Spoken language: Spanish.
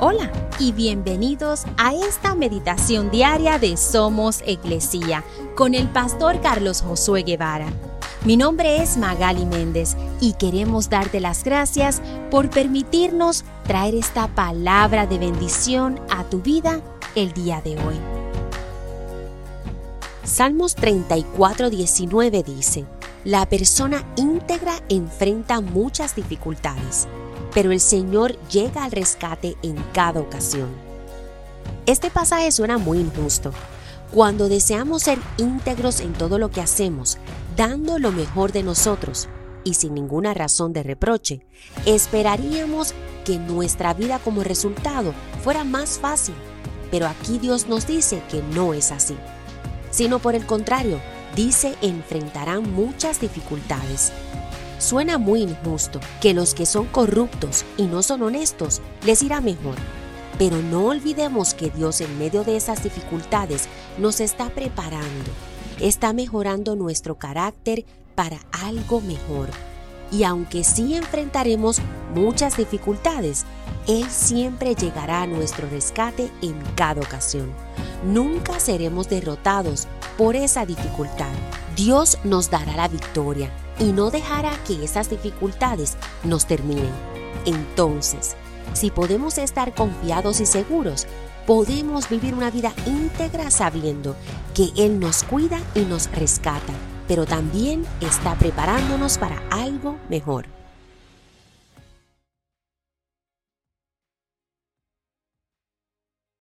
Hola y bienvenidos a esta meditación diaria de Somos Iglesia con el pastor Carlos Josué Guevara. Mi nombre es Magali Méndez y queremos darte las gracias por permitirnos traer esta palabra de bendición a tu vida el día de hoy. Salmos 34, 19 dice, La persona íntegra enfrenta muchas dificultades pero el Señor llega al rescate en cada ocasión. Este pasaje suena muy injusto. Cuando deseamos ser íntegros en todo lo que hacemos, dando lo mejor de nosotros y sin ninguna razón de reproche, esperaríamos que nuestra vida como resultado fuera más fácil. Pero aquí Dios nos dice que no es así, sino por el contrario, dice enfrentarán muchas dificultades Suena muy injusto que los que son corruptos y no son honestos les irá mejor. Pero no olvidemos que Dios en medio de esas dificultades nos está preparando, está mejorando nuestro carácter para algo mejor. Y aunque sí enfrentaremos muchas dificultades, Él siempre llegará a nuestro rescate en cada ocasión. Nunca seremos derrotados por esa dificultad. Dios nos dará la victoria y no dejará que esas dificultades nos terminen. Entonces, si podemos estar confiados y seguros, podemos vivir una vida íntegra sabiendo que Él nos cuida y nos rescata, pero también está preparándonos para algo mejor.